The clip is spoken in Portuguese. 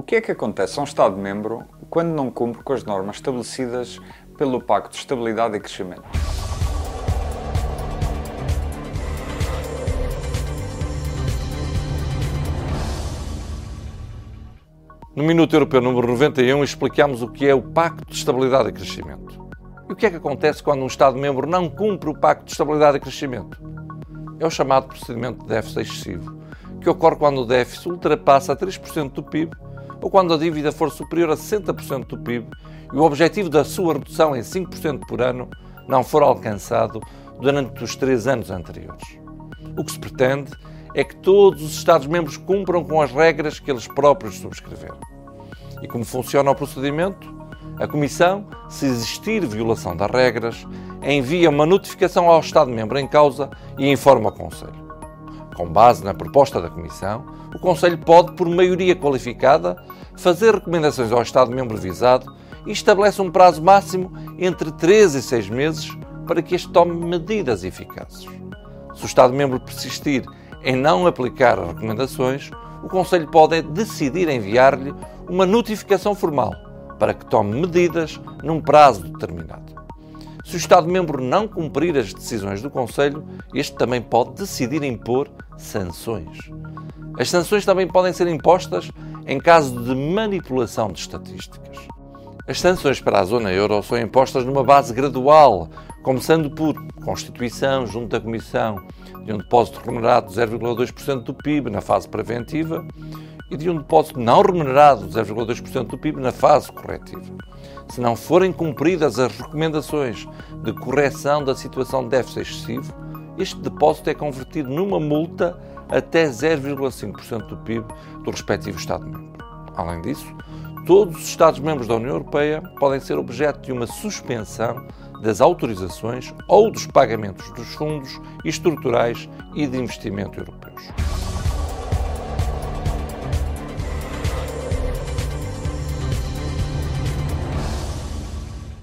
O que é que acontece a um Estado-membro quando não cumpre com as normas estabelecidas pelo Pacto de Estabilidade e Crescimento? No Minuto Europeu número 91 explicamos o que é o Pacto de Estabilidade e Crescimento. E o que é que acontece quando um Estado-membro não cumpre o Pacto de Estabilidade e Crescimento? É o chamado procedimento de déficit excessivo, que ocorre quando o déficit ultrapassa 3% do PIB ou quando a dívida for superior a 60% do PIB e o objetivo da sua redução em 5% por ano não for alcançado durante os três anos anteriores. O que se pretende é que todos os Estados-membros cumpram com as regras que eles próprios subscreveram. E como funciona o procedimento? A Comissão, se existir violação das regras, envia uma notificação ao Estado-membro em causa e informa o Conselho. Com base na proposta da Comissão, o Conselho pode, por maioria qualificada, fazer recomendações ao Estado-membro visado e estabelece um prazo máximo entre 3 e 6 meses para que este tome medidas eficazes. Se o Estado-membro persistir em não aplicar as recomendações, o Conselho pode decidir enviar-lhe uma notificação formal para que tome medidas num prazo determinado. Se o Estado-membro não cumprir as decisões do Conselho, este também pode decidir impor sanções. As sanções também podem ser impostas em caso de manipulação de estatísticas. As sanções para a zona euro são impostas numa base gradual, começando por constituição junto da Comissão de um depósito remunerado de 0,2% do PIB na fase preventiva e de um depósito não remunerado de 0,2% do PIB na fase corretiva. Se não forem cumpridas as recomendações de correção da situação de déficit excessivo, este depósito é convertido numa multa até 0,5% do PIB do respectivo Estado-membro. Além disso, todos os Estados-membros da União Europeia podem ser objeto de uma suspensão das autorizações ou dos pagamentos dos fundos estruturais e de investimento europeus.